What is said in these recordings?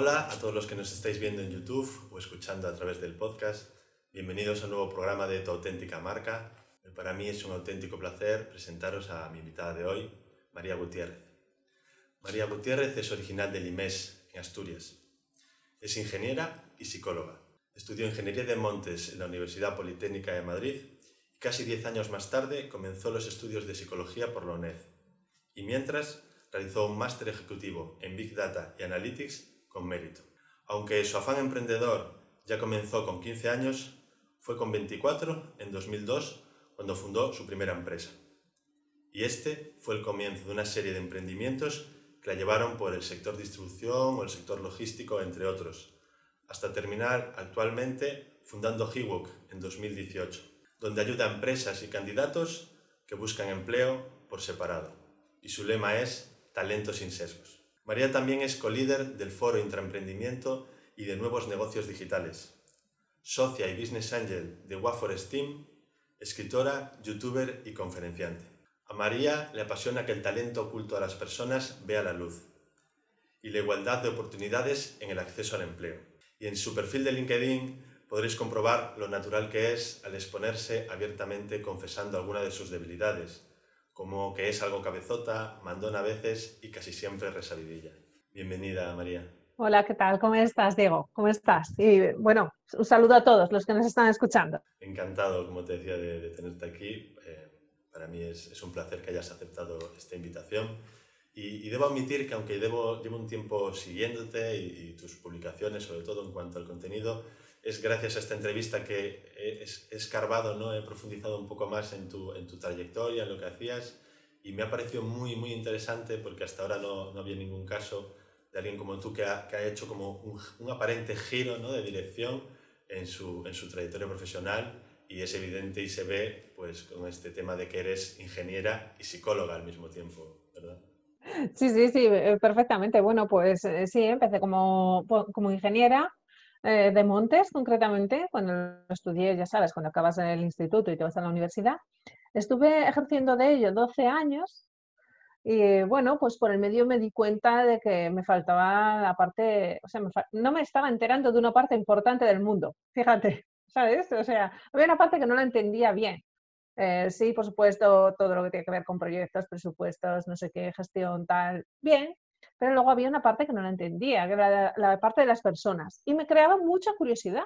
Hola a todos los que nos estáis viendo en YouTube o escuchando a través del podcast. Bienvenidos a un nuevo programa de Tu auténtica marca. Para mí es un auténtico placer presentaros a mi invitada de hoy, María Gutiérrez. María Gutiérrez es original de Limés, en Asturias. Es ingeniera y psicóloga. Estudió Ingeniería de Montes en la Universidad Politécnica de Madrid y casi 10 años más tarde comenzó los estudios de psicología por la UNED. Y mientras realizó un máster ejecutivo en Big Data y Analytics mérito. Aunque su afán emprendedor ya comenzó con 15 años, fue con 24, en 2002, cuando fundó su primera empresa. Y este fue el comienzo de una serie de emprendimientos que la llevaron por el sector distribución o el sector logístico, entre otros, hasta terminar actualmente fundando Hewok en 2018, donde ayuda a empresas y candidatos que buscan empleo por separado. Y su lema es Talento sin sesgos. María también es co-líder del Foro Intraemprendimiento y de Nuevos Negocios Digitales, socia y business angel de Waforest Team, escritora, youtuber y conferenciante. A María le apasiona que el talento oculto a las personas vea la luz y la igualdad de oportunidades en el acceso al empleo. Y en su perfil de LinkedIn podréis comprobar lo natural que es al exponerse abiertamente confesando alguna de sus debilidades, como que es algo cabezota, mandona a veces y casi siempre resabidilla. Bienvenida, María. Hola, ¿qué tal? ¿Cómo estás, Diego? ¿Cómo estás? Y bueno, un saludo a todos los que nos están escuchando. Encantado, como te decía, de, tenerte aquí. Eh, para mí es, un placer que hayas aceptado esta invitación. Y, debo admitir que aunque llevo un tiempo siguiéndote y, y tus publicaciones, sobre todo en cuanto al contenido, es gracias a esta entrevista que he, escarbado, ¿no? he profundizado un poco más en tu, en tu trayectoria, en lo que hacías, y me ha parecido muy, muy interesante porque hasta ahora no, no había ningún caso de alguien como tú que ha, que ha hecho como un, un, aparente giro ¿no? de dirección en su, en su trayectoria profesional y es evidente y se ve pues con este tema de que eres ingeniera y psicóloga al mismo tiempo, ¿verdad? Sí, sí, sí, perfectamente. Bueno, pues eh, sí, empecé como, como ingeniera eh, de Montes, concretamente, cuando estudié, ya sabes, cuando acabas el instituto y te vas a la universidad, estuve ejerciendo de ello 12 años y bueno, pues por el medio me di cuenta de que me faltaba la parte, o sea, no me estaba enterando de una parte importante del mundo, fíjate, ¿sabes? O sea, había una parte que no la entendía bien. Eh, sí, por supuesto, todo lo que tiene que ver con proyectos, presupuestos, no sé qué, gestión, tal, bien, pero luego había una parte que no la entendía, que era la, parte de las personas. Y me creaba mucha curiosidad,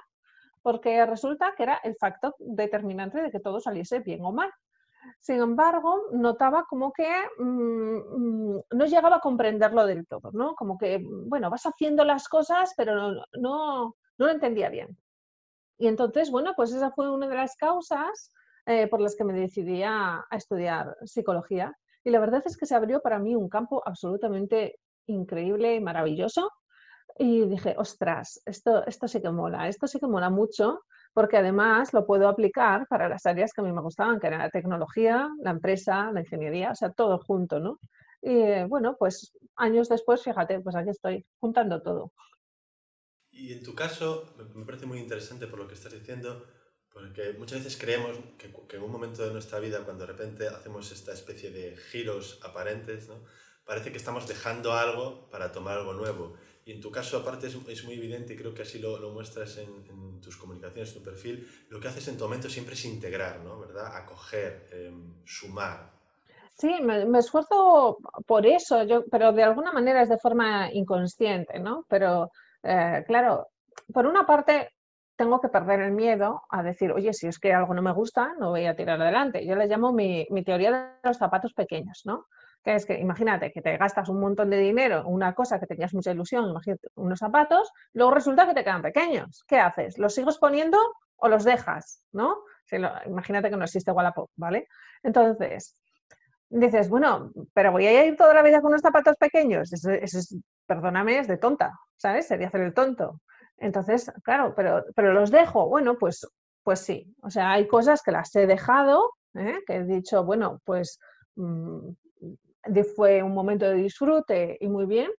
porque resulta que era el factor determinante de que todo saliese bien o mal. Sin embargo, notaba como que mm, mm, no llegaba a comprenderlo del todo, ¿no? Como que, bueno, vas haciendo las cosas, pero no, no, lo entendía bien. Y entonces, bueno, pues esa fue una de las causas eh, por las que me decidí a, a, estudiar psicología. Y la verdad es que se abrió para mí un campo absolutamente increíble y maravilloso. Y dije, ostras, esto, esto sí que mola, esto sí que mola mucho, porque además lo puedo aplicar para las áreas que a mí me gustaban, que era la tecnología, la empresa, la ingeniería, o sea, todo junto, ¿no? Y bueno, pues años después, fíjate, pues aquí estoy juntando todo. Y en tu caso, me parece muy interesante por lo que estás diciendo, porque muchas veces creemos que, que en un momento de nuestra vida, cuando de repente hacemos esta especie de giros aparentes, ¿no? Parece que estamos dejando algo para tomar algo nuevo. Y en tu caso, aparte, es, es muy evidente, y creo que así lo, lo muestras en, tus comunicaciones, en tu perfil, lo que haces en tu momento siempre es integrar, ¿no? ¿Verdad? Acoger, em, sumar. Sí, me, esfuerzo por eso, yo, pero de alguna manera es de forma inconsciente, ¿no? Pero, eh, claro, por una parte, tengo que perder el miedo a decir, oye, si es que algo no me gusta, no voy a tirar adelante. Yo le llamo mi, mi teoría de los zapatos pequeños, ¿no? Que es que imagínate que te gastas un montón de dinero una cosa que tenías mucha ilusión, unos zapatos, luego resulta que te quedan pequeños. ¿Qué haces? ¿Los sigues poniendo o los dejas? ¿No? imagínate que no existe Wallapop, ¿vale? Entonces, dices, bueno, pero voy a ir toda la vida con unos zapatos pequeños. Eso, es, perdóname, es de tonta, ¿sabes? Sería hacer el tonto. Entonces, claro, pero, pero los dejo. Bueno, pues, pues sí. O sea, hay cosas que las he dejado, ¿eh? que he dicho, bueno, pues mm, fue un momento de disfrute y muy bien,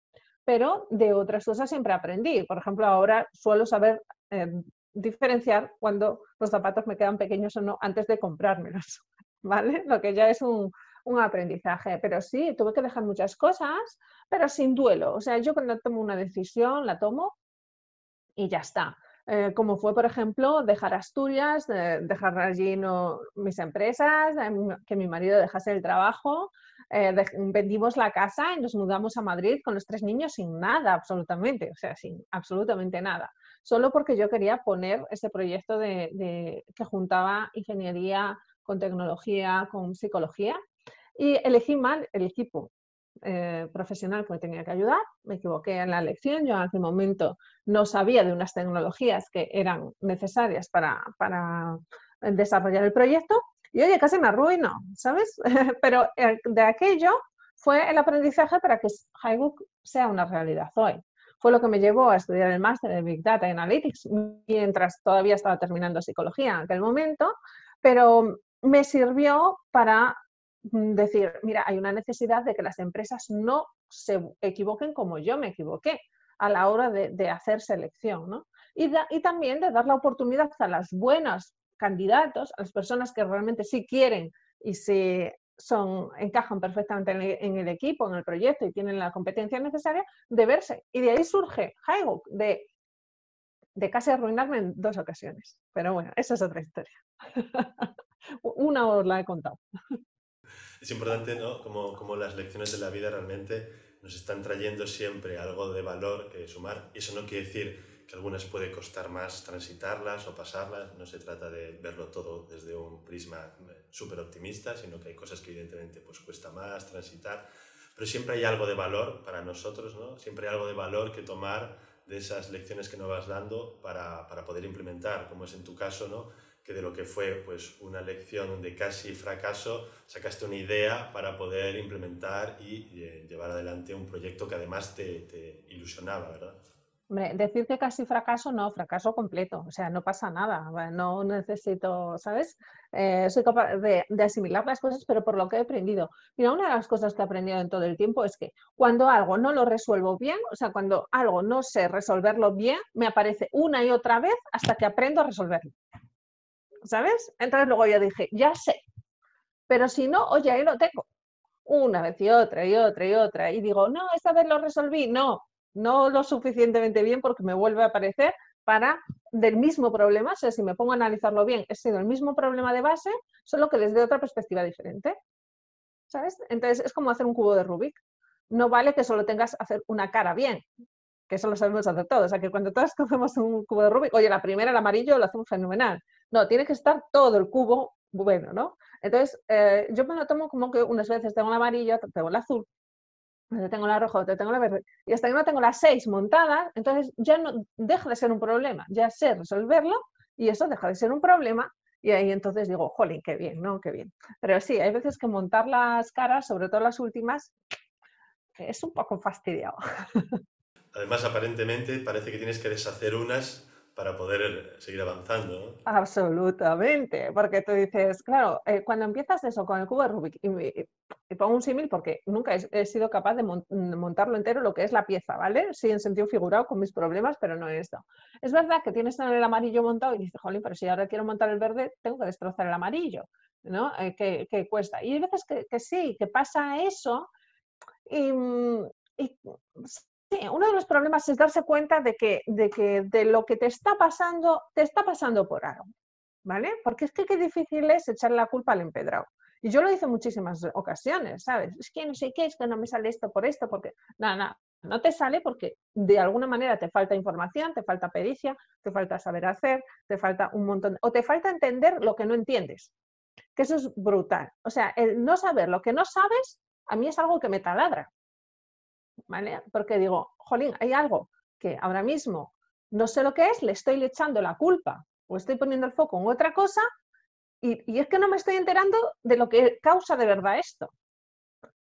pero de otras cosas siempre aprendí. Por ejemplo, ahora suelo saber eh, diferenciar cuando los zapatos me quedan pequeños o no antes de comprármelos, ¿vale? Lo que ya es un, un aprendizaje. Pero sí, tuve que dejar muchas cosas, pero sin duelo. O sea, yo cuando tomo una decisión, la tomo y ya está. Eh, como fue, por ejemplo, dejar Asturias, dejar allí no, mis empresas, que mi marido dejase el trabajo, eh, vendimos la casa y nos mudamos a Madrid con los tres niños sin nada, absolutamente, o sea, sin absolutamente nada, solo porque yo quería poner ese proyecto de, que juntaba ingeniería con tecnología, con psicología, y elegí mal el equipo. Eh, profesional que me tenía que ayudar, me equivoqué en la elección, yo en aquel momento no sabía de unas tecnologías que eran necesarias para, para desarrollar el proyecto y oye, casi me arruino, ¿sabes? Pero eh, de aquello fue el aprendizaje para que Highbook sea una realidad hoy. Fue lo que me llevó a estudiar el máster de Big Data Analytics mientras todavía estaba terminando psicología en aquel momento, pero me sirvió para mm, decir, mira, hay una necesidad de que las empresas no se equivoquen como yo me equivoqué a la hora de, hacer selección, ¿no? Y, y, también de dar la oportunidad a las buenas candidatos, a las personas que realmente sí quieren y se son, encajan perfectamente en el, equipo, en el proyecto y tienen la competencia necesaria, de verse. Y de ahí surge Highhook, de, de casi arruinarme en dos ocasiones. Pero bueno, esa es otra historia. Una os la he contado. Es importante, ¿no? Como, como las lecciones de la vida realmente nos están trayendo siempre algo de valor que sumar. Y eso no quiere decir que algunas puede costar más transitarlas o pasarlas, no se trata de verlo todo desde un prisma eh, súper optimista, sino que hay cosas que evidentemente pues cuesta más transitar, pero siempre hay algo de valor para nosotros, ¿no? Siempre hay algo de valor que tomar de esas lecciones que nos vas dando para, para poder implementar, como es en tu caso, ¿no? que de lo que fue pues una lección de casi fracaso, sacaste una idea para poder implementar y eh, llevar adelante un proyecto que además te, te ilusionaba, ¿verdad? Decir que casi fracaso, no, fracaso completo, o sea, no pasa nada, no necesito, ¿sabes? Eh, soy capaz de, asimilar las cosas, pero por lo que he aprendido. Mira, una de las cosas que he aprendido en todo el tiempo es que cuando algo no lo resuelvo bien, o sea, cuando algo no sé resolverlo bien, me aparece una y otra vez hasta que aprendo a resolverlo. ¿Sabes? Entonces luego yo dije, ya sé, pero si no, oye, ahí lo tengo. Una vez y otra y otra y otra. Y digo, no, esta vez lo resolví. No, no lo suficientemente bien porque me vuelve a aparecer para del mismo problema, o sea, si me pongo a analizarlo bien, he sido el mismo problema de base, solo que les dé otra perspectiva diferente. ¿Sabes? Entonces es como hacer un cubo de Rubik. No vale que solo tengas hacer una cara bien, que eso lo sabemos hacer todos. O sea, que cuando todos cogemos un cubo de Rubik, oye, la primera, el amarillo, lo hacemos fenomenal. No, tiene que estar todo el cubo bueno, ¿no? Entonces, eh, yo me lo tomo como que unas veces tengo el amarillo, tengo el azul, yo tengo la roja, yo tengo la verde, y hasta que no tengo las seis montadas, entonces ya no deja de ser un problema, ya sé resolverlo y eso deja de ser un problema y ahí entonces digo, jolín, qué bien, ¿no? Qué bien. Pero sí, hay veces que montar las caras, sobre todo las últimas, es un poco fastidiado. Además, aparentemente parece que tienes que deshacer unas para poder seguir avanzando. Absolutamente, porque tú dices, claro, eh, cuando empiezas eso con el cubo de Rubik, y, pongo un símil porque nunca he, sido capaz de montarlo entero lo que es la pieza, ¿vale? Sí, en sentido figurado con mis problemas, pero no en esto. Es verdad que tienes el amarillo montado y dices, jolín, pero si ahora quiero montar el verde, tengo que destrozar el amarillo, ¿no? Eh, que, cuesta. Y hay veces que, que sí, que pasa eso y, y uno de los problemas es darse cuenta de que, de que de lo que te está pasando, te está pasando por algo, ¿vale? Porque es que qué difícil es echar la culpa al empedrado. Y yo lo hice en muchísimas ocasiones, ¿sabes? Es que no sé qué, es que no me sale esto por esto, porque nada, nada, no te sale porque de alguna manera te falta información, te falta pericia, te falta saber hacer, te falta un montón, o te falta entender lo que no entiendes, que eso es brutal. O sea, el no saber lo que no sabes, a mí es algo que me taladra, porque digo, jolín, hay algo que ahora mismo no sé lo que es, le estoy echando la culpa o estoy poniendo el foco en otra cosa y, es que no me estoy enterando de lo que causa de verdad esto.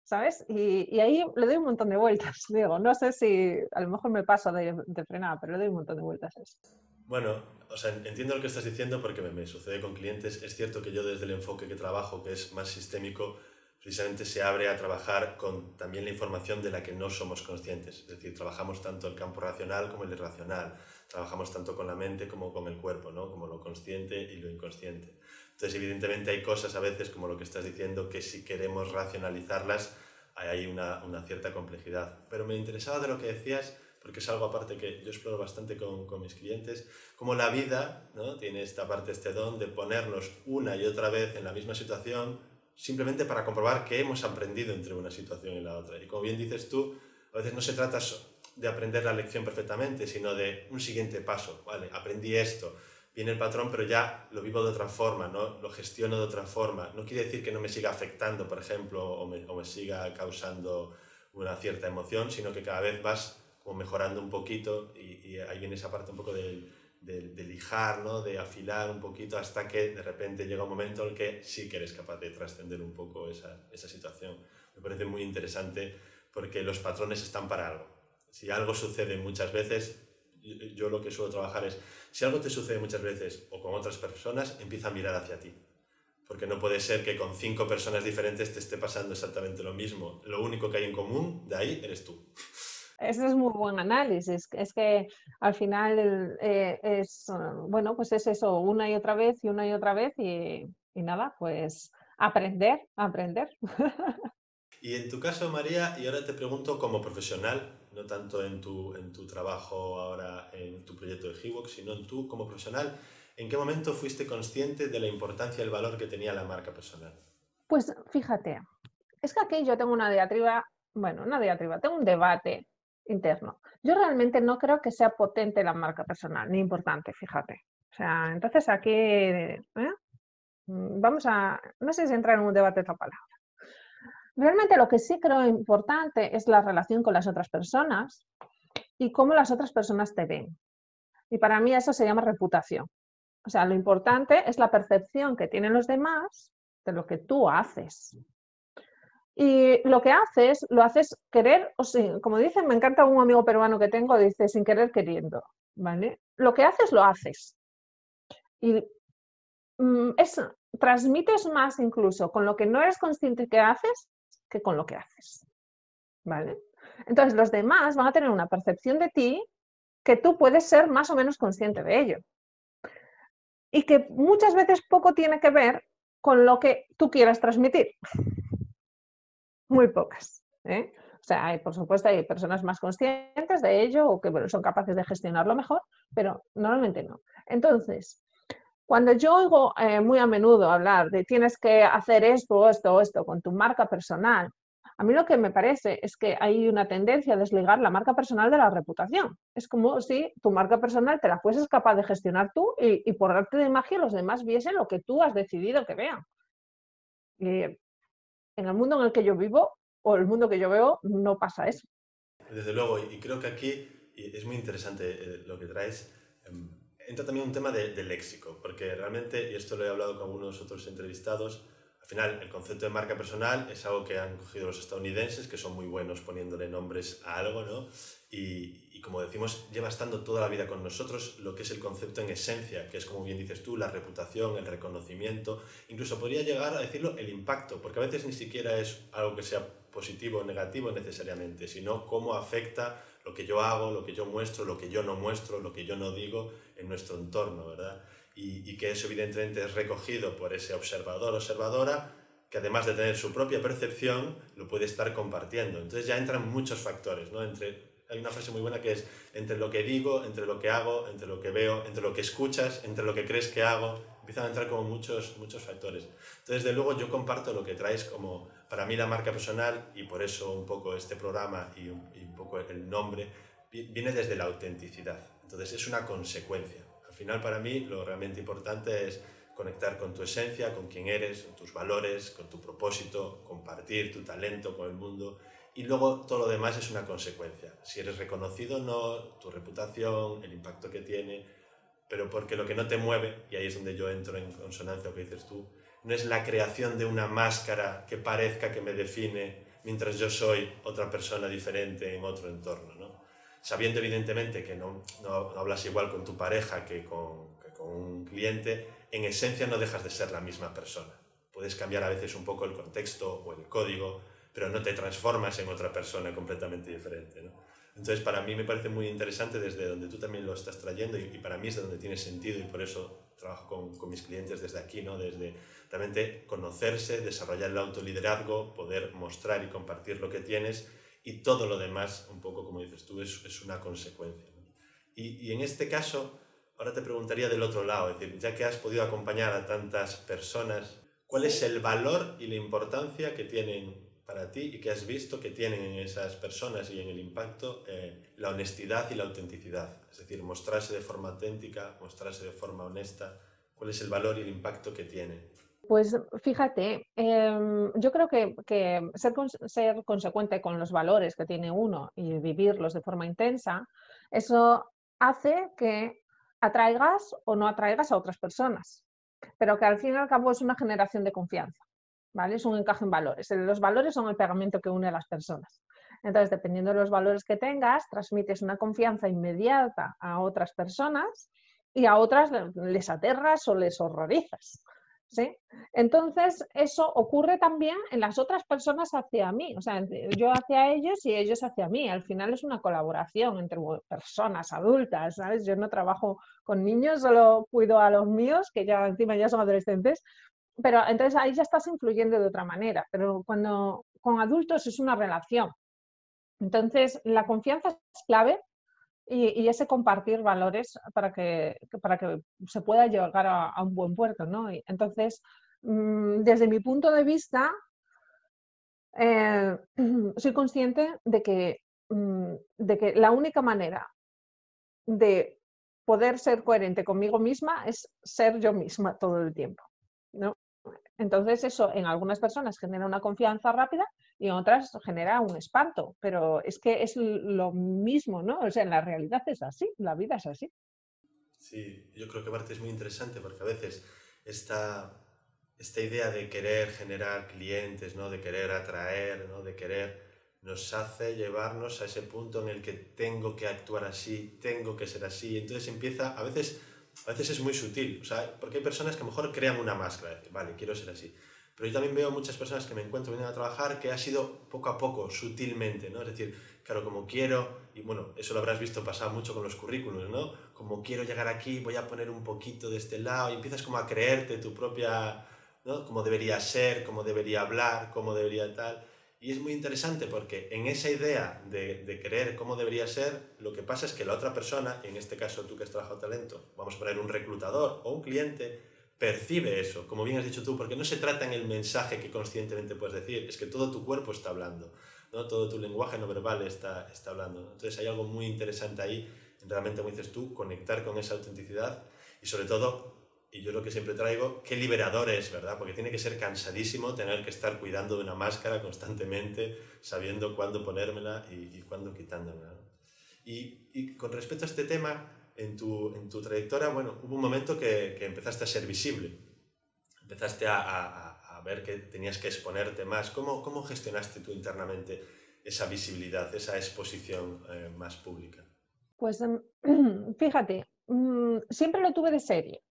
¿Sabes? Y, ahí le doy un montón de vueltas. Digo, no sé si a lo mejor me paso de, de frenada, pero le doy un montón de vueltas a esto. Bueno, o sea, entiendo lo que estás diciendo porque me, me, sucede con clientes. Es cierto que yo desde el enfoque que trabajo, que es más sistémico, precisamente se abre a trabajar con también la información de la que no somos conscientes. Es decir, trabajamos tanto el campo racional como el irracional, trabajamos tanto con la mente como con el cuerpo, ¿no? como lo consciente y lo inconsciente. Entonces, evidentemente hay cosas a veces, como lo que estás diciendo, que si queremos racionalizarlas, hay una, una cierta complejidad. Pero me interesaba de lo que decías, porque es algo aparte que yo exploro bastante con, con mis clientes, como la vida ¿no? tiene esta parte, este don de ponernos una y otra vez en la misma situación, simplemente para comprobar que hemos aprendido entre una situación y la otra. Y como bien dices tú, a veces no se trata de aprender la lección perfectamente, sino de un siguiente paso. Vale, aprendí esto, viene el patrón, pero ya lo vivo de otra forma, ¿no? lo gestiono de otra forma. No quiere decir que no me siga afectando, por ejemplo, o me, o me siga causando una cierta emoción, sino que cada vez vas como mejorando un poquito y, y ahí viene esa parte un poco del de, de, lijar, ¿no? de afilar un poquito hasta que de repente llega un momento en el que sí que eres capaz de trascender un poco esa, esa situación. Me parece muy interesante porque los patrones están para algo. Si algo sucede muchas veces, yo lo que suelo trabajar es, si algo te sucede muchas veces o con otras personas, empieza a mirar hacia ti. Porque no puede ser que con cinco personas diferentes te esté pasando exactamente lo mismo. Lo único que hay en común de ahí eres tú. Ese es muy buen análisis. Es que al final eh, es, bueno, pues es eso, una y otra vez y una y otra vez y, y nada, pues aprender, aprender. Y en tu caso, María, y ahora te pregunto como profesional, no tanto en tu, en tu trabajo ahora en tu proyecto de Hivox, sino en tú como profesional, ¿en qué momento fuiste consciente de la importancia y el valor que tenía la marca personal? Pues fíjate, es que aquí yo tengo una diatriba, bueno, una diatriba, tengo un debate interno. Yo realmente no creo que sea potente la marca personal, ni importante, fíjate. O sea, entonces aquí ¿eh? Mm, vamos a, no sé si entrar en un debate de esta palabra. Realmente lo que sí creo importante es la relación con las otras personas y cómo las otras personas te ven. Y para mí eso se llama reputación. O sea, lo importante es la percepción que tienen los demás de lo que tú haces. Y lo que haces, lo haces querer o sin, como dicen, me encanta un amigo peruano que tengo, dice sin querer queriendo, ¿vale? Lo que haces, lo haces. Y mm, es, transmites más incluso con lo que no eres consciente que haces que con lo que haces, ¿vale? Entonces los demás van a tener una percepción de ti que tú puedes ser más o menos consciente de ello. Y que muchas veces poco tiene que ver con lo que tú quieras transmitir muy pocas. ¿eh? O sea, por supuesto, hay personas más conscientes de ello o que son capaces de gestionarlo mejor, pero normalmente no. Entonces, cuando yo oigo eh, muy a menudo hablar de tienes que hacer esto, esto, esto con tu marca personal, a mí lo que me parece es que hay una tendencia a desligar la marca personal de la reputación. Es como si tu marca personal te la fueses capaz de gestionar tú y, y por arte de magia los demás viesen lo que tú has decidido que vean. Y en el mundo en el que yo vivo o el mundo que yo veo no pasa eso. Desde luego, y creo que aquí es muy interesante eh, lo que traes. Em, entra también un tema de, de, léxico, porque realmente, y esto lo he hablado con algunos otros entrevistados, al final el concepto de marca personal es algo que han cogido los estadounidenses, que son muy buenos poniéndole nombres a algo, ¿no? Y, y como decimos, lleva estando toda la vida con nosotros lo que es el concepto en esencia, que es como bien dices tú, la reputación, el reconocimiento, incluso podría llegar a decirlo el impacto, porque a veces ni siquiera es algo que sea positivo o negativo necesariamente, sino cómo afecta lo que yo hago, lo que yo muestro, lo que yo no muestro, lo que yo no digo en nuestro entorno, ¿verdad? Y, y que eso evidentemente es recogido por ese observador, observadora, que además de tener su propia percepción, lo puede estar compartiendo. Entonces ya entran muchos factores, ¿no? Entre hay una frase muy buena que es entre lo que digo, entre lo que hago, entre lo que veo, entre lo que escuchas, entre lo que crees que hago, empiezan a entrar como muchos, muchos factores. Entonces, de luego, yo comparto lo que traes como para mí la marca personal y por eso un poco este programa y un, y un poco el nombre viene desde la autenticidad. Entonces, es una consecuencia. Al final, para mí, lo realmente importante es conectar con tu esencia, con quién eres, con tus valores, con tu propósito, compartir tu talento con el mundo y luego todo lo demás es una consecuencia. Si eres reconocido o no, tu reputación, el impacto que tiene, pero porque lo que no te mueve, y ahí es donde yo entro en consonancia con lo que dices tú, no es la creación de una máscara que parezca que me define mientras yo soy otra persona diferente en otro entorno. ¿no? Sabiendo evidentemente que no, no, hablas igual con tu pareja que con, que con un cliente, en esencia no dejas de ser la misma persona puedes cambiar a veces un poco el contexto o el código, pero no te transformas en otra persona completamente diferente. ¿no? Entonces, para mí me parece muy interesante desde donde tú también lo estás trayendo y, para mí es de donde tiene sentido y por eso trabajo con, con, mis clientes desde aquí, ¿no? Desde realmente conocerse, desarrollar el autoliderazgo, poder mostrar y compartir lo que tienes y todo lo demás, un poco como dices tú, es, es una consecuencia. Y, y, en este caso, ahora te preguntaría del otro lado, es decir, ya que has podido acompañar a tantas personas, ¿cuál es el valor y la importancia que tienen para ti y que has visto que tienen en esas personas y en el impacto eh, la honestidad y la autenticidad? Es decir, mostrarse de forma auténtica, mostrarse de forma honesta, ¿cuál es el valor y el impacto que tiene? Pues fíjate, em, yo creo que, ser, ser, consecuente con los valores que tiene uno y vivirlos de forma intensa, eso hace que atraigas o no atraigas a otras personas, pero que al fin y al cabo es una generación de confianza, Es un encaje en valores. Los valores son el pegamento que une a las personas. Entonces, dependiendo de los valores que tengas, transmites una confianza inmediata a otras personas y a otras les aterras o les horrorizas. ¿sí? Entonces, eso ocurre también en las otras personas hacia mí, o sea, yo hacia ellos y ellos hacia mí. Al final es una colaboración entre personas adultas, ¿sabes? Yo no trabajo con niños, solo cuido a los míos, que ya encima ya son adolescentes, pero entonces ahí ya estás influyendo de otra manera, pero cuando con adultos es una relación. Entonces, la confianza es clave y, ese compartir valores para que, para que se pueda llegar a, un buen puerto. ¿no? entonces, mm, desde mi punto de vista, eh, soy consciente de que, mm, de que la única manera de poder ser coherente conmigo misma es ser yo misma todo el tiempo. ¿no? Entonces eso en algunas personas genera una confianza rápida y en otras genera un espanto, pero es que es lo mismo, ¿no? O sea, en la realidad es así, la vida es así. Sí, yo creo que parte es muy interesante porque a veces esta, esta idea de querer generar clientes, ¿no? de querer atraer, ¿no? de querer, nos hace llevarnos a ese punto en el que tengo que actuar así, tengo que ser así. Entonces empieza, a veces a veces es muy sutil, o sea, porque hay personas que a lo mejor crean una máscara, vale, quiero ser así. Pero yo también veo muchas personas que me encuentro vienen a trabajar que ha sido poco a poco, sutilmente, ¿no? Es decir, claro, como quiero, y bueno, eso lo habrás visto pasar mucho con los currículos, ¿no? Como quiero llegar aquí, voy a poner un poquito de este lado y empiezas como a creerte tu propia, ¿no? Cómo debería ser, cómo debería hablar, cómo debería tal. Y es muy interesante porque en esa idea de, de, creer cómo debería ser, lo que pasa es que la otra persona, en este caso tú que has trabajado talento, vamos a poner un reclutador o un cliente, percibe eso, como bien has dicho tú, porque no se trata en el mensaje que conscientemente puedes decir, es que todo tu cuerpo está hablando, ¿no? todo tu lenguaje no verbal está, está hablando. Entonces hay algo muy interesante ahí, realmente, como dices tú, conectar con esa autenticidad y sobre todo y yo lo que siempre traigo, qué liberador es, ¿verdad? Porque tiene que ser cansadísimo tener que estar cuidando de una máscara constantemente, sabiendo cuándo ponérmela y, y cuándo quitándomela. Y, y, con respecto a este tema, en tu, en tu trayectoria, bueno, hubo un momento que, que empezaste a ser visible, empezaste a, a, a, ver que tenías que exponerte más. ¿Cómo, cómo gestionaste tú internamente esa visibilidad, esa exposición eh, más pública? Pues em, fíjate, mm, siempre lo tuve de serie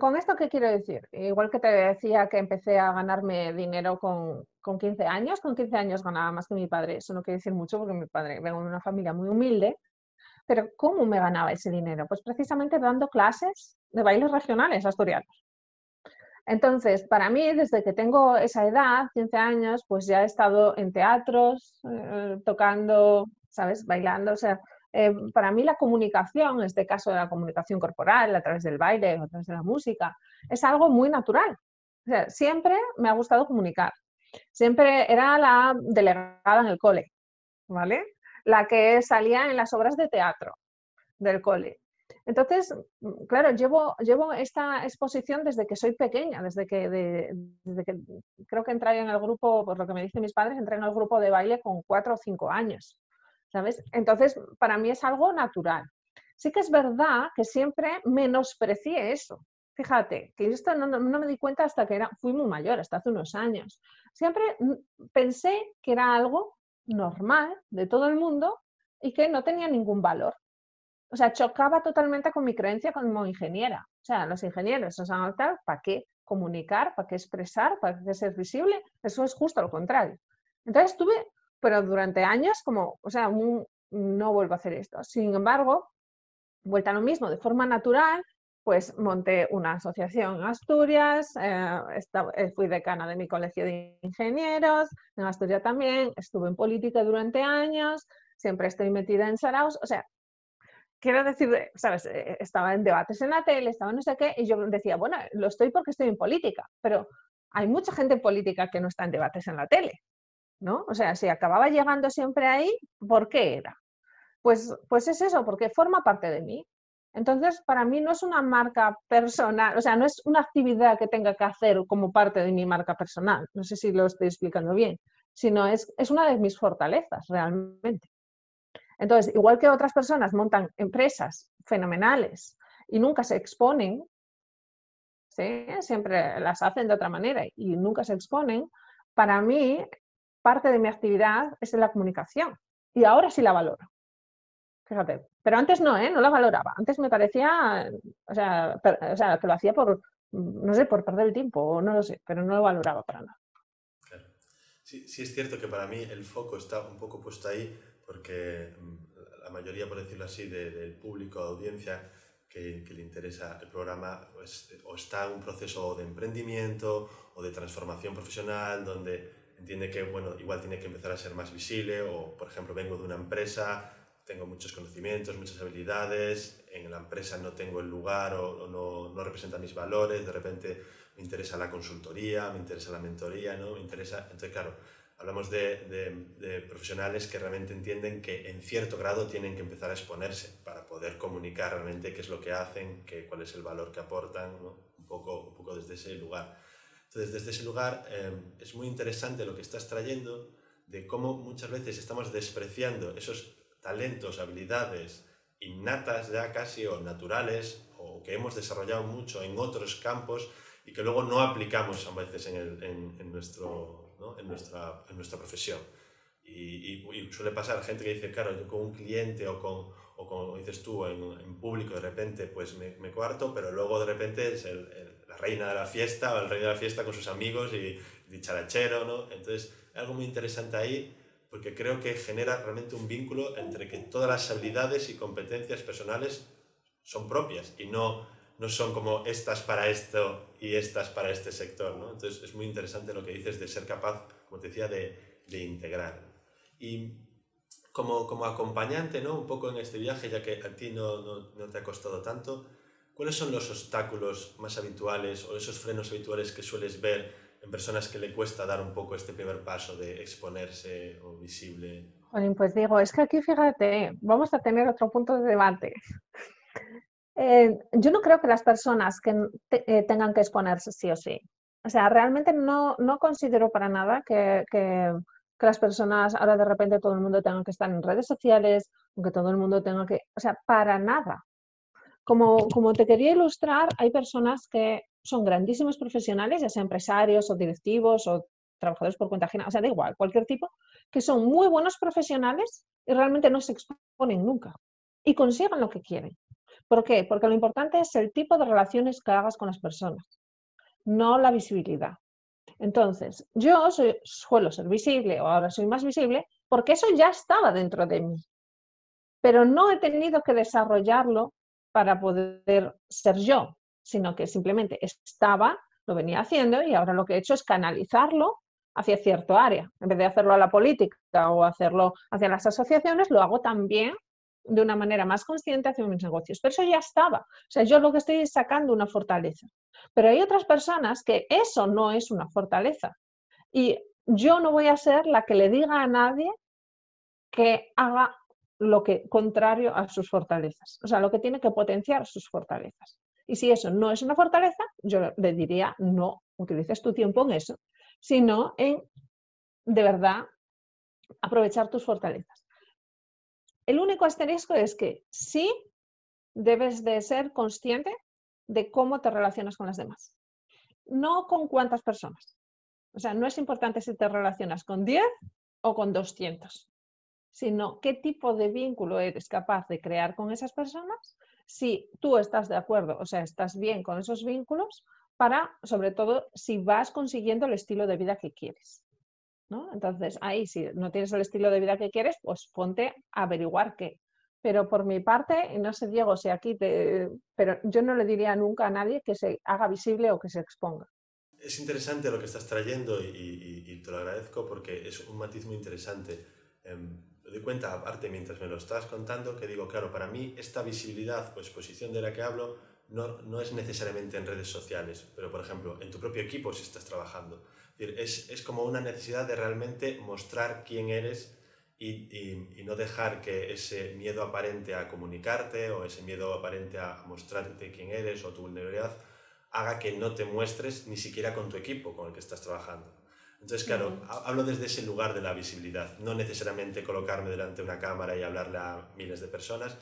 ¿Con esto qué quiero decir? Igual que te decía que empecé a ganarme dinero con, con 15 años, con 15 años ganaba más que mi padre. Eso no quiere decir mucho porque mi padre vengo de una familia muy humilde. Pero ¿cómo me ganaba ese dinero? Pues precisamente dando clases de bailes regionales asturianos. Entonces, para mí, desde que tengo esa edad, 15 años, pues ya he estado en teatros, eh, tocando, ¿sabes? Bailando, o sea, eh, para mí la comunicación, en este caso la comunicación corporal, a través del baile, a través de la música, es algo muy natural. siempre me ha gustado comunicar. Siempre era la delegada en el cole, ¿vale? La que salía en las obras de teatro del cole. Entonces, claro, llevo, llevo esta exposición desde que soy pequeña, desde que, desde que creo que entré en el grupo, por lo que me dicen mis padres, entré en el grupo de baile con cuatro o cinco años. ¿Sabes? Entonces, para mí es algo natural. Sí que es verdad que siempre menosprecié eso. Fíjate, que esto no, me di cuenta hasta que era, fui muy mayor, hasta hace unos años. Siempre pensé que era algo normal de todo el mundo y que no tenía ningún valor. O sea, chocaba totalmente con mi creencia como ingeniera. O sea, los ingenieros, o sea, ¿para qué? comunicar, para qué expresar, para qué ser visible. Eso es justo lo contrario. Entonces estuve, pero durante años como, o sea, no vuelvo a hacer esto. Sin embargo, vuelta a lo mismo, de forma natural, pues monté una asociación en Asturias, eh, eh, fui decana de mi colegio de ingenieros, en Asturias también, estuve en política durante años, siempre estoy metida en Saraos, o sea, quiero decir, sabes, eh, estaba en debates en la tele, estaba no sé qué, y yo decía, bueno, lo estoy porque estoy en política, pero hay mucha gente en política que no está en debates en la tele, ¿no? O sea, si acababa llegando siempre ahí, ¿por qué era? Pues, pues es eso, porque forma parte de mí. Entonces, para mí no es una marca personal, o sea, no es una actividad que tenga que hacer como parte de mi marca personal, no sé si lo estoy explicando bien, sino es, es una de mis fortalezas realmente. Entonces, igual que otras personas montan empresas fenomenales y nunca se exponen, ¿sí? siempre las hacen de otra manera y nunca se exponen, para mí parte de mi actividad es la comunicación y ahora sí la valoro. Fíjate, pero antes no, ¿eh? no la valoraba. Antes me parecía, o sea, o sea, que lo hacía por, no sé, por perder el tiempo, o no lo sé, pero no lo valoraba para nada. Sí, sí es cierto que para mí el foco está un poco puesto ahí porque mm, la mayoría, por decirlo así, del público, audiencia que, que, le interesa el programa, pues, o está en un proceso de emprendimiento o de transformación profesional, donde entiende que, bueno, igual tiene que empezar a ser más visible, o, por ejemplo, vengo de una empresa tengo muchos conocimientos, muchas habilidades, en la empresa no tengo el lugar o, no, no, representa mis valores, de repente me interesa la consultoría, me interesa la mentoría, ¿no? Me interesa... Entonces, claro, hablamos de, de, profesionales que realmente entienden que en cierto grado tienen que empezar a exponerse para poder comunicar realmente qué es lo que hacen, qué, cuál es el valor que aportan, ¿no? un, poco, un poco desde ese lugar. Entonces, desde ese lugar eh, es muy interesante lo que estás trayendo de cómo muchas veces estamos despreciando esos talentos, habilidades innatas ya casi o naturales o que hemos desarrollado mucho en otros campos y que luego no aplicamos a veces en, el, en, nuestro, ¿no? en, nuestra, en nuestra profesión. Y, y, suele pasar gente que dice, claro, yo con un cliente o con, o como dices tú, en, en, público de repente pues me, me, cuarto, pero luego de repente es el, la reina de la fiesta o el rey de la fiesta con sus amigos y dicharachero, ¿no? Entonces, algo muy interesante ahí porque creo que genera realmente un vínculo entre que todas las habilidades y competencias personales son propias y no, no son como estas para esto y estas para este sector. ¿no? Entonces es muy interesante lo que dices de ser capaz, como te decía, de, de integrar. Y como, como acompañante, ¿no? un poco en este viaje, ya que a ti no, no, no te ha costado tanto, ¿cuáles son los obstáculos más habituales o esos frenos habituales que sueles ver en personas que le cuesta dar un poco este primer paso de exponerse o visible? pues digo, es que aquí fíjate, vamos a tener otro punto de debate. Eh, yo no creo que las personas que eh, tengan que exponerse sí o sí. O sea, realmente no, no considero para nada que, que, que, las personas ahora de repente todo el mundo tenga que estar en redes sociales, que todo el mundo tenga que, o sea, para nada. Como, te quería ilustrar, hay personas que son grandísimos profesionales, ya sea empresarios o directivos o trabajadores por cuenta ajena, o sea, da igual, cualquier tipo, que son muy buenos profesionales y realmente no se exponen nunca y consigan lo que quieren. ¿Por qué? Porque lo importante es el tipo de relaciones que hagas con las personas, no la visibilidad. Entonces, yo suelo ser visible o ahora soy más visible porque eso ya estaba dentro de mí, pero no he tenido que desarrollarlo para poder ser yo, sino que simplemente estaba, lo venía haciendo y ahora lo que he hecho es canalizarlo hacia cierto área. En vez de hacerlo a la política o hacerlo hacia las asociaciones, lo hago también de una manera más consciente hacia mis negocios. Pero eso ya estaba. O sea, yo lo que estoy es sacando una fortaleza. Pero hay otras personas que eso no es una fortaleza. Y yo no voy a ser la que le diga a nadie que haga lo que contrario a sus fortalezas. O sea, lo que tiene que potenciar sus fortalezas. Y si eso no es una fortaleza, yo le diría, no utilices tu tiempo en eso, sino en, de verdad, aprovechar tus fortalezas. El único asterisco es que sí debes de ser consciente de cómo te relacionas con las demás, no con cuántas personas. O sea, no es importante si te relacionas con 10 o con 200, sino qué tipo de vínculo eres capaz de crear con esas personas si tú estás de acuerdo, o sea, estás bien con esos vínculos, para, sobre todo, si vas consiguiendo el estilo de vida que quieres. ¿no? Entonces, ahí, si no tienes el estilo de vida que quieres, pues ponte a averiguar qué. Pero por mi parte, y no sé, Diego, si aquí te. Pero yo no le diría nunca a nadie que se haga visible o que se exponga. Es interesante lo que estás trayendo y, te lo agradezco porque es un matiz muy interesante. Em, me doy cuenta, aparte, mientras me lo estás contando, que digo, claro, para mí esta visibilidad o exposición de la que hablo no, no es necesariamente en redes sociales, pero por ejemplo, en tu propio equipo si estás trabajando. Es, es como una necesidad de realmente mostrar quién eres y, y, no dejar que ese miedo aparente a comunicarte o ese miedo aparente a mostrarte quién eres o tu vulnerabilidad haga que no te muestres ni siquiera con tu equipo con el que estás trabajando. Entonces, claro, hablo desde ese lugar de la visibilidad, no necesariamente colocarme delante de una cámara y hablarle a miles de personas,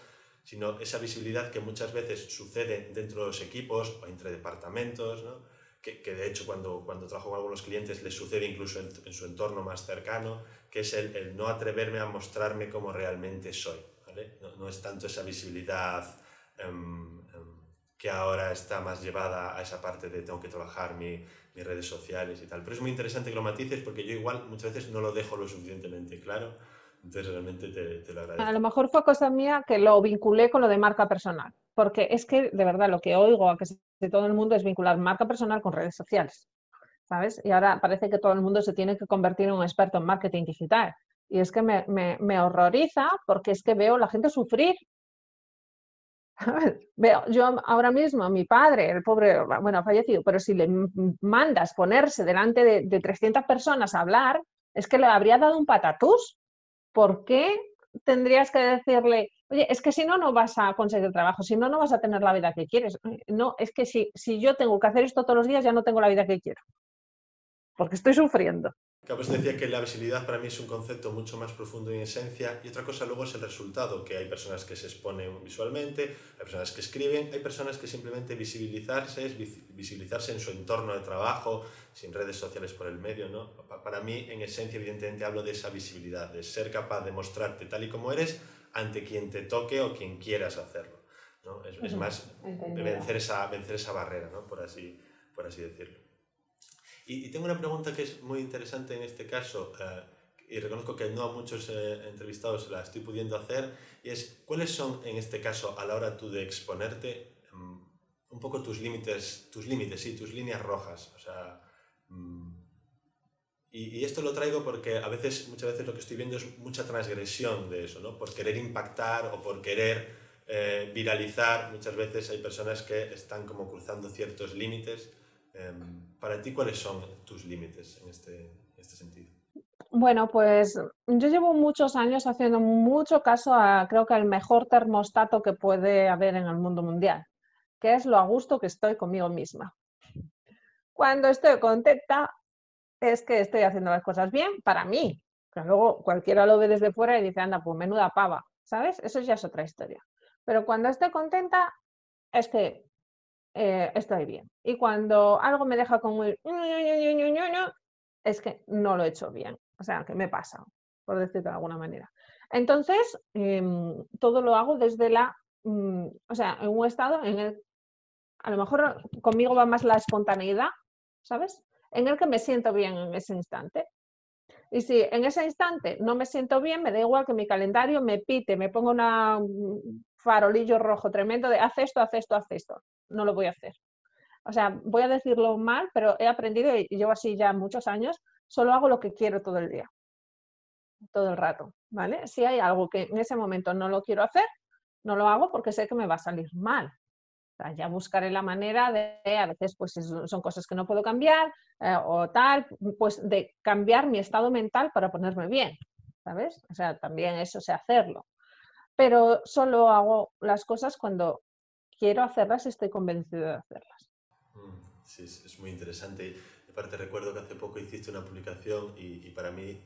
sino esa visibilidad que muchas veces sucede dentro de los equipos o entre departamentos, ¿no? que, que, de hecho cuando, cuando trabajo con algunos clientes les sucede incluso en, en su entorno más cercano, que es el, el, no atreverme a mostrarme como realmente soy. ¿vale? No, no, es tanto esa visibilidad um, um, que ahora está más llevada a esa parte de tengo que trabajar mi, mis redes sociales y tal. Pero es muy interesante que lo matices porque yo igual muchas veces no lo dejo lo suficientemente claro. Entonces realmente te, te lo agradezco. A lo mejor fue cosa mía que lo vinculé con lo de marca personal. Porque es que de verdad lo que oigo a que de todo el mundo es vincular marca personal con redes sociales. ¿Sabes? Y ahora parece que todo el mundo se tiene que convertir en un experto en marketing digital. Y es que me, me, horroriza porque es que veo la gente sufrir Veo, yo ahora mismo mi padre, el pobre, bueno, ha fallecido, pero si le mandas ponerse delante de, de 300 personas a hablar, es que le habría dado un patatús. ¿Por qué tendrías que decirle, oye, es que si no, no vas a conseguir trabajo, si no, no vas a tener la vida que quieres? No, es que si, si yo tengo que hacer esto todos los días, ya no tengo la vida que quiero, porque estoy sufriendo. Pues decía que la visibilidad para mí es un concepto mucho más profundo en esencia y otra cosa luego es el resultado, que hay personas que se exponen visualmente, hay personas que escriben, hay personas que simplemente visibilizarse es visibilizarse en su entorno de trabajo, sin redes sociales por el medio, ¿no? Para mí, en esencia, evidentemente hablo de esa visibilidad, de ser capaz de mostrarte tal y como eres ante quien te toque o quien quieras hacerlo, ¿no? Es, es más vencer esa, vencer esa barrera, ¿no? Por así, por así decirlo. Y, y, tengo una pregunta que es muy interesante en este caso, uh, y reconozco que no a muchos eh, entrevistados la estoy pudiendo hacer, y es, ¿cuáles son en este caso, a la hora tú de exponerte, um, un poco tus límites, tus límites, sí, tus líneas rojas? O sea, um, y, y, esto lo traigo porque a veces, muchas veces lo que estoy viendo es mucha transgresión de eso, ¿no? Por querer impactar o por querer eh, viralizar, muchas veces hay personas que están como cruzando ciertos límites. Um, para ti, ¿cuáles son tus límites en este, este sentido? Bueno, pues yo llevo muchos años haciendo mucho caso a, creo que al mejor termostato que puede haber en el mundo mundial, que es lo a gusto que estoy conmigo misma. Cuando estoy contenta, es que estoy haciendo las cosas bien para mí. Pero luego cualquiera lo ve desde fuera y dice, anda, pues menuda pava, ¿sabes? Eso ya es otra historia. Pero cuando estoy contenta, es que eh, estoy bien. Y cuando algo me deja como el... es que no lo he hecho bien. O sea, que me pasa, por decirlo de alguna manera. Entonces, eh, todo lo hago desde la... Mm, o sea, en un estado en el... A lo mejor conmigo va más la espontaneidad, ¿sabes? En el que me siento bien en ese instante. Y si en ese instante no me siento bien, me da igual que mi calendario me pite, me ponga un farolillo rojo tremendo de haz esto, haz esto, haz esto no lo voy a hacer. O sea, voy a decirlo mal, pero he aprendido y llevo así ya muchos años, solo hago lo que quiero todo el día, todo el rato, ¿vale? Si hay algo que en ese momento no lo quiero hacer, no lo hago porque sé que me va a salir mal. Ya buscaré la manera de, a veces pues son cosas que no puedo cambiar eh, o tal, pues de cambiar mi estado mental para ponerme bien, ¿sabes? O sea, también eso sé hacerlo. Pero solo hago las cosas cuando quiero hacerlas, estoy convencido de hacerlas. Mm, sí, es, muy interesante. Aparte recuerdo que hace poco hiciste una publicación y, y, para mí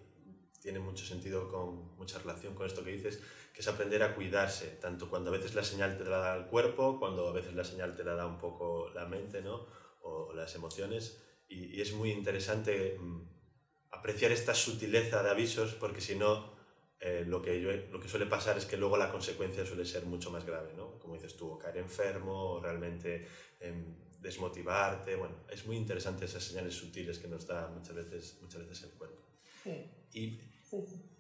tiene mucho sentido, con mucha relación con esto que dices, que es aprender a cuidarse, tanto cuando a veces la señal te la da el cuerpo, cuando a veces la señal te la da un poco la mente, ¿no? O, las emociones. Y, y, es muy interesante mm, apreciar esta sutileza de avisos, porque si no, eh, lo, que yo, lo que suele pasar es que luego la consecuencia suele ser mucho más grave, ¿no? Como dices tú, caer enfermo o realmente eh, desmotivarte. Bueno, es muy interesante esas señales sutiles que nos da muchas veces, muchas veces el cuerpo. Y,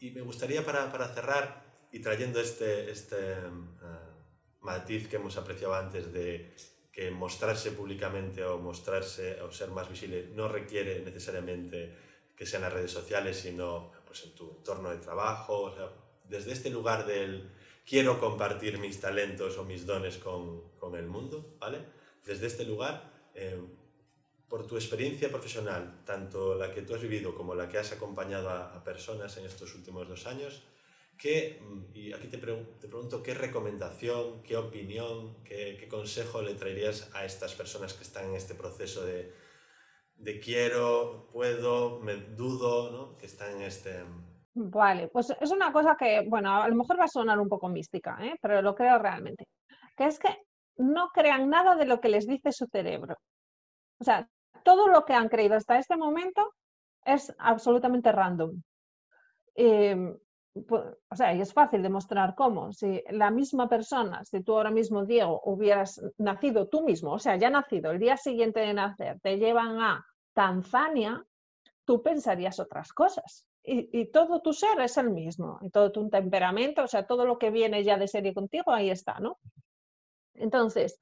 y, me gustaría para, para, cerrar y trayendo este, este uh, matiz que hemos apreciado antes de que mostrarse públicamente o mostrarse o ser más visible no requiere necesariamente que sean las redes sociales, sino pues, en tu entorno de trabajo. O sea, desde este lugar del quiero compartir mis talentos o mis dones con, con el mundo, ¿vale? Desde este lugar, eh, por tu experiencia profesional, tanto la que tú has vivido como la que has acompañado a, personas en estos últimos dos años, ¿qué, mm, y aquí te, te, pregunto, ¿qué recomendación, qué opinión, qué, qué, consejo le traerías a estas personas que están en este proceso de, de quiero, puedo, me dudo, ¿no? que están en este... Vale, pues es una cosa que, bueno, a lo mejor va a sonar un poco mística, ¿eh? pero lo creo realmente, que es que no crean nada de lo que les dice su cerebro. O sea, todo lo que han creído hasta este momento es absolutamente random. Em, o sea, y es fácil demostrar cómo. Si la misma persona, si tú ahora mismo, Diego, hubieras nacido tú mismo, o sea, ya nacido, el día siguiente de nacer, te llevan a Tanzania, tú pensarías otras cosas. Y, todo tu ser es el mismo, y todo tu temperamento, o sea, todo lo que viene ya de serie contigo, ahí está, ¿no? Entonces,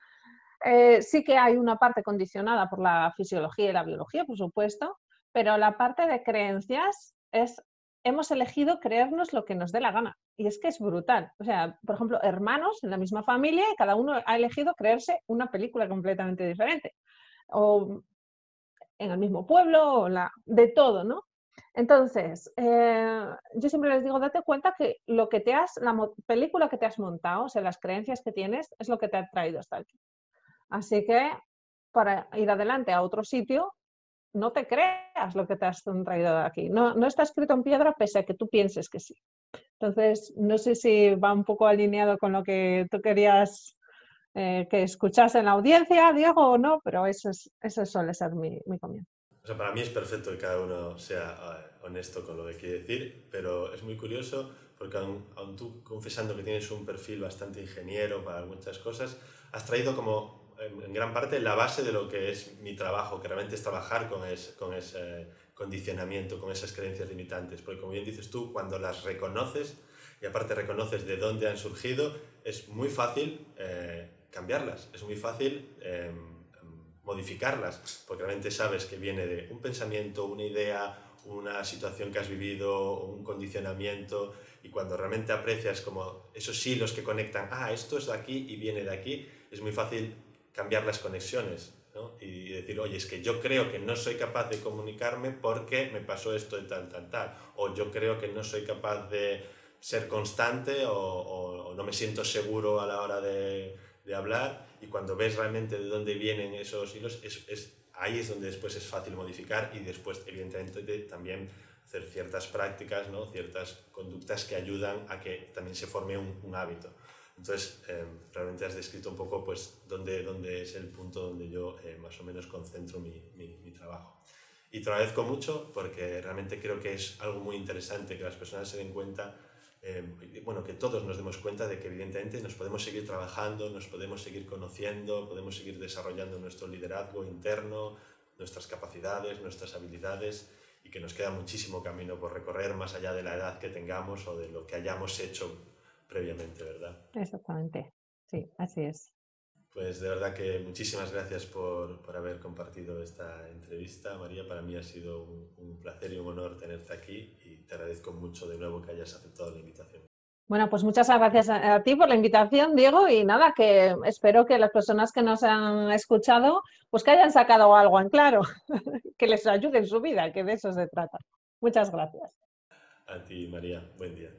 eh, sí que hay una parte condicionada por la fisiología y la biología, por supuesto, pero la parte de creencias es, hemos elegido creernos lo que nos dé la gana. Y es que es brutal. O sea, por ejemplo, hermanos en la misma familia y cada uno ha elegido creerse una película completamente diferente. O en el mismo pueblo, de todo, ¿no? Entonces, eh, yo siempre les digo, date cuenta que lo que te has, la película que te has montado, o sea, las creencias que tienes, es lo que te ha traído hasta aquí. Así que para ir adelante a otro sitio, no te creas lo que te has traído de aquí. No, no está escrito en piedra pese a que tú pienses que sí. Entonces, no sé si va un poco alineado con lo que tú querías eh, que escuchase en la audiencia, Diego, o no, pero eso, es, eso suele ser mi, mi comienzo. O sea, para mí es perfecto que cada uno sea eh, honesto con lo que quiere decir, pero es muy curioso porque aun, aun, tú confesando que tienes un perfil bastante ingeniero para muchas cosas, has traído como en, gran parte la base de lo que es mi trabajo, que realmente es trabajar con, con ese condicionamiento, con esas creencias limitantes. Porque como bien dices tú, cuando las reconoces y aparte reconoces de dónde han surgido, es muy fácil eh, cambiarlas, es muy fácil em, modificarlas, porque realmente sabes que viene de un pensamiento, una idea, una situación que has vivido, un condicionamiento, y cuando realmente aprecias como esos hilos que conectan, ah, esto es de aquí y viene de aquí, es muy fácil cambiar las conexiones y decir, oye, es que yo creo que no soy capaz de comunicarme porque me pasó esto de tal, tal, tal. O yo creo que no soy capaz de ser constante o, no me siento seguro a la hora de, de, hablar. Y cuando ves realmente de dónde vienen esos hilos, es, es, ahí es donde después es fácil modificar y después, evidentemente, también hacer ciertas prácticas, ¿no? ciertas conductas que ayudan a que también se forme un, un hábito. Entonces, eh, realmente has descrito un poco pues, dónde, dónde es el punto donde yo eh, más o menos concentro mi, mi, trabajo. Y te agradezco mucho porque realmente creo que es algo muy interesante que las personas se den cuenta, eh, bueno, que todos nos demos cuenta de que evidentemente nos podemos seguir trabajando, nos podemos seguir conociendo, podemos seguir desarrollando nuestro liderazgo interno, nuestras capacidades, nuestras habilidades y que nos queda muchísimo camino por recorrer más allá de la edad que tengamos o de lo que hayamos hecho previamente, ¿verdad? Exactamente, sí, así es. Pues de verdad que muchísimas gracias por, por haber compartido esta entrevista, María. Para mí ha sido un, un, placer y un honor tenerte aquí y te agradezco mucho de nuevo que hayas aceptado la invitación. Bueno, pues muchas gracias a, a ti por la invitación, Diego, y nada, que espero que las personas que nos han escuchado, pues que hayan sacado algo en claro, que les ayude en su vida, que de eso se trata. Muchas gracias. A ti, María. Buen día.